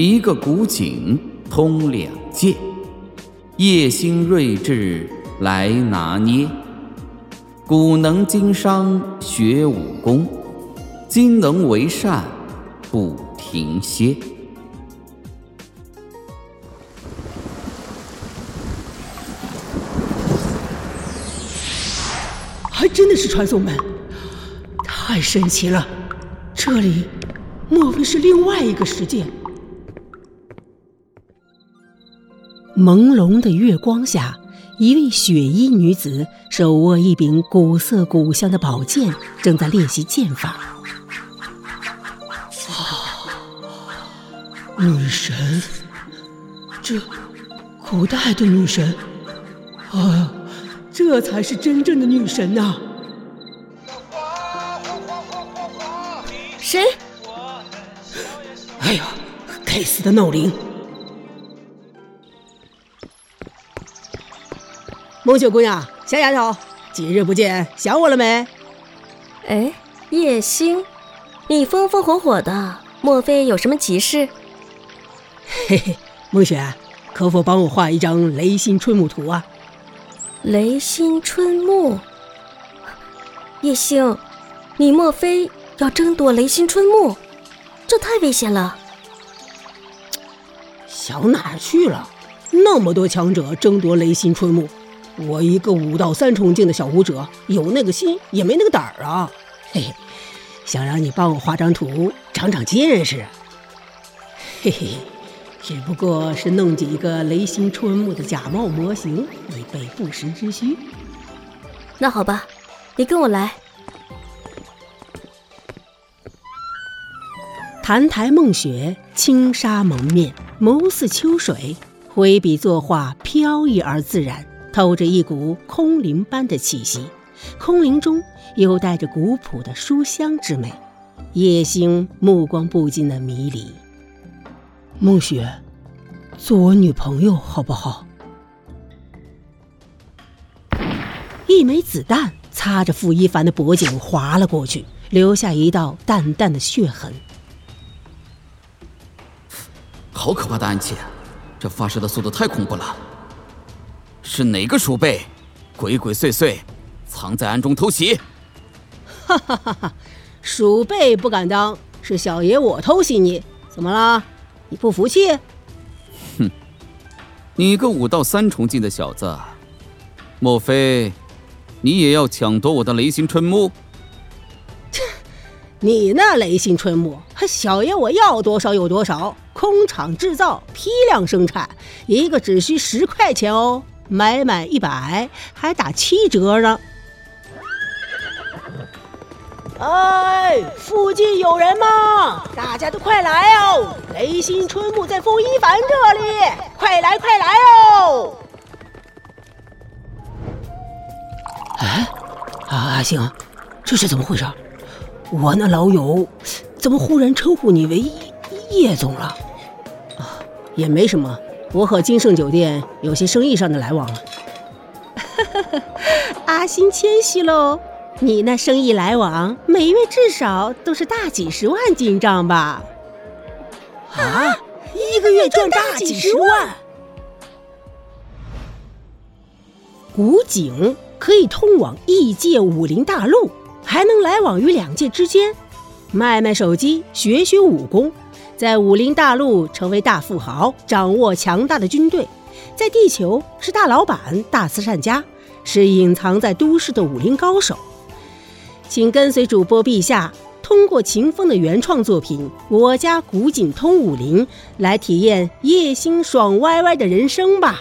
一个古井通两界，叶星睿智来拿捏。古能经商学武功，今能为善不停歇。还真的是传送门，太神奇了！这里莫非是另外一个世界？朦胧的月光下，一位雪衣女子手握一柄古色古香的宝剑，正在练习剑法。啊，女神，这古代的女神，啊！这才是真正的女神呐！谁？哎呀，该死的闹铃！孟雪姑娘，小丫头，几日不见，想我了没？哎，叶星，你风风火火的，莫非有什么急事？嘿嘿，孟雪，可否帮我画一张雷星春木图啊？雷星春木，叶星，你莫非要争夺雷星春木？这太危险了！想哪儿去了？那么多强者争夺雷星春木，我一个武道三重境的小武者，有那个心也没那个胆儿啊！嘿嘿，想让你帮我画张图，长长见识。嘿嘿。只不过是弄几个雷星春木的假冒模型，以备不时之需。那好吧，你跟我来。澹台梦雪，轻纱蒙面，眸似秋水，挥笔作画，飘逸而自然，透着一股空灵般的气息。空灵中又带着古朴的书香之美。叶星目光不禁的迷离。梦雪，做我女朋友好不好？一枚子弹擦着傅一凡的脖颈划了过去，留下一道淡淡的血痕。好可怕的暗器，这发射的速度太恐怖了。是哪个鼠辈，鬼鬼祟祟，藏在暗中偷袭？哈哈哈哈！鼠辈不敢当，是小爷我偷袭你，怎么了？你不服气？哼！你个武道三重境的小子，莫非你也要抢夺我的雷星春木？切！你那雷星春木，小爷我要多少有多少，工厂制造，批量生产，一个只需十块钱哦，买满一百还打七折呢。哎，附近有人吗？大家都快来哦！雷星春木在风一凡这里，快来快来哦！哎，阿阿星，这是怎么回事？我那老友怎么忽然称呼你为叶总了？啊，也没什么，我和金盛酒店有些生意上的来往了。阿星谦虚喽。你那生意来往，每月至少都是大几十万进账吧？啊，一个月赚大几十万！古井可以通往异界武林大陆，还能来往于两界之间，卖卖手机，学学武功，在武林大陆成为大富豪，掌握强大的军队，在地球是大老板、大慈善家，是隐藏在都市的武林高手。请跟随主播陛下，通过秦风的原创作品《我家古井通武林》来体验叶星爽歪歪的人生吧。